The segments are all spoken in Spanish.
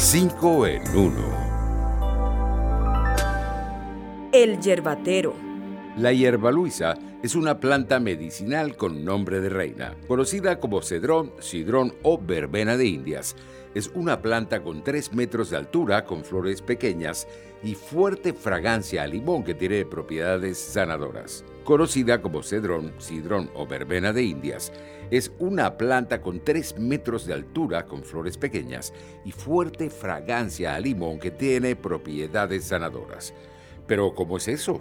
5 en 1. El yerbatero. La hierba luisa es una planta medicinal con nombre de reina, conocida como cedrón, sidrón o verbena de Indias. Es una planta con 3 metros de altura, con flores pequeñas y fuerte fragancia a limón que tiene propiedades sanadoras. Conocida como cedrón, sidrón o verbena de Indias, es una planta con 3 metros de altura, con flores pequeñas y fuerte fragancia a limón que tiene propiedades sanadoras. Pero ¿cómo es eso?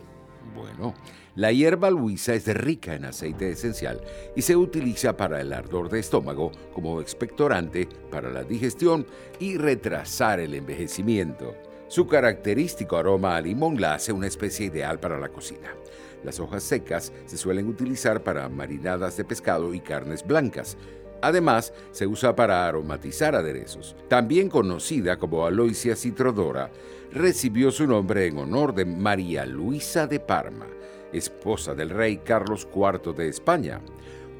Bueno, la hierba luisa es rica en aceite esencial y se utiliza para el ardor de estómago como expectorante para la digestión y retrasar el envejecimiento. Su característico aroma a limón la hace una especie ideal para la cocina. Las hojas secas se suelen utilizar para marinadas de pescado y carnes blancas. Además, se usa para aromatizar aderezos. También conocida como Aloysia citrodora, recibió su nombre en honor de María Luisa de Parma, esposa del rey Carlos IV de España.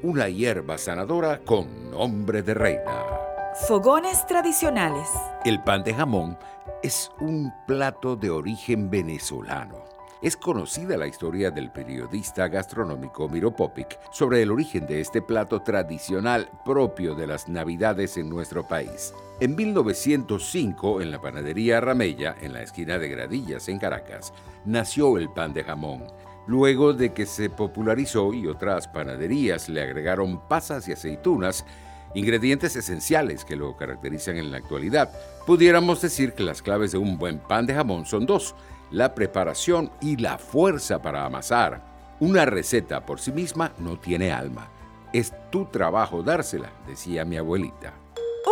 Una hierba sanadora con nombre de reina. Fogones tradicionales. El pan de jamón es un plato de origen venezolano. Es conocida la historia del periodista gastronómico Miro Popic sobre el origen de este plato tradicional propio de las Navidades en nuestro país. En 1905, en la panadería Ramella, en la esquina de Gradillas, en Caracas, nació el pan de jamón. Luego de que se popularizó y otras panaderías le agregaron pasas y aceitunas, ingredientes esenciales que lo caracterizan en la actualidad, pudiéramos decir que las claves de un buen pan de jamón son dos, la preparación y la fuerza para amasar. Una receta por sí misma no tiene alma. Es tu trabajo dársela, decía mi abuelita.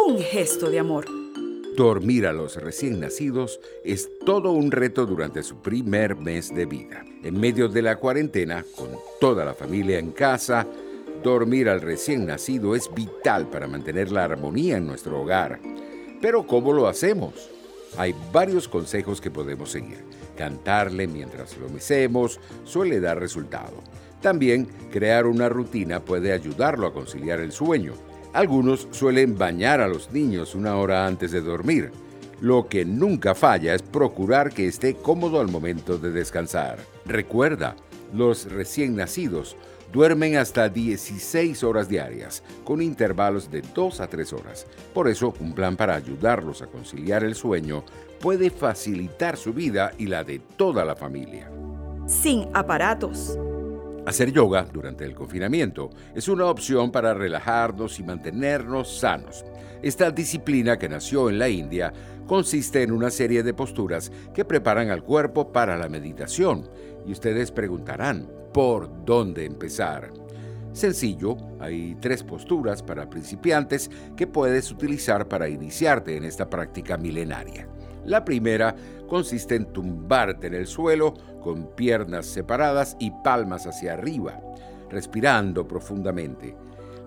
Un gesto de amor. Dormir a los recién nacidos es todo un reto durante su primer mes de vida. En medio de la cuarentena, con toda la familia en casa, dormir al recién nacido es vital para mantener la armonía en nuestro hogar. Pero ¿cómo lo hacemos? Hay varios consejos que podemos seguir. Cantarle mientras lo mecemos suele dar resultado. También crear una rutina puede ayudarlo a conciliar el sueño. Algunos suelen bañar a los niños una hora antes de dormir. Lo que nunca falla es procurar que esté cómodo al momento de descansar. Recuerda, los recién nacidos duermen hasta 16 horas diarias, con intervalos de 2 a 3 horas. Por eso, un plan para ayudarlos a conciliar el sueño puede facilitar su vida y la de toda la familia. Sin aparatos. Hacer yoga durante el confinamiento es una opción para relajarnos y mantenernos sanos. Esta disciplina que nació en la India consiste en una serie de posturas que preparan al cuerpo para la meditación. Y ustedes preguntarán, ¿por dónde empezar? Sencillo, hay tres posturas para principiantes que puedes utilizar para iniciarte en esta práctica milenaria. La primera consiste en tumbarte en el suelo con piernas separadas y palmas hacia arriba, respirando profundamente.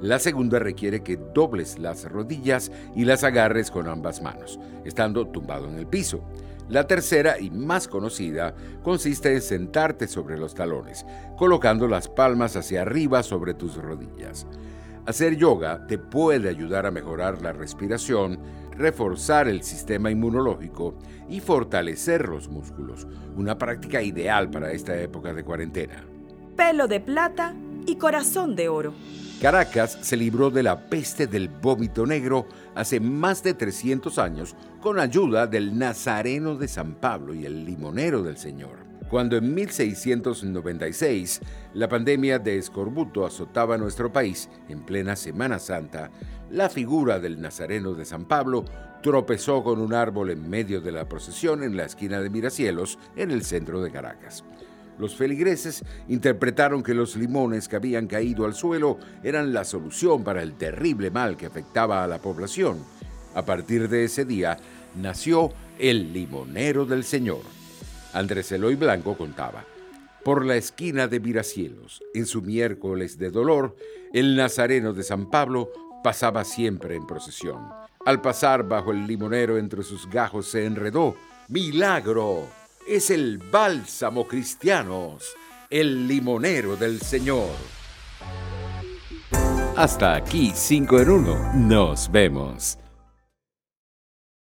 La segunda requiere que dobles las rodillas y las agarres con ambas manos, estando tumbado en el piso. La tercera y más conocida consiste en sentarte sobre los talones, colocando las palmas hacia arriba sobre tus rodillas. Hacer yoga te puede ayudar a mejorar la respiración, reforzar el sistema inmunológico y fortalecer los músculos, una práctica ideal para esta época de cuarentena. Pelo de plata y corazón de oro. Caracas se libró de la peste del vómito negro hace más de 300 años con ayuda del Nazareno de San Pablo y el Limonero del Señor. Cuando en 1696 la pandemia de escorbuto azotaba nuestro país en plena Semana Santa, la figura del Nazareno de San Pablo tropezó con un árbol en medio de la procesión en la esquina de Miracielos, en el centro de Caracas. Los feligreses interpretaron que los limones que habían caído al suelo eran la solución para el terrible mal que afectaba a la población. A partir de ese día nació el limonero del Señor. Andrés Eloy Blanco contaba. Por la esquina de Miracielos, en su miércoles de dolor, el Nazareno de San Pablo pasaba siempre en procesión. Al pasar bajo el limonero entre sus gajos se enredó. ¡Milagro! Es el bálsamo cristianos, el limonero del Señor. Hasta aquí 5 en 1. Nos vemos.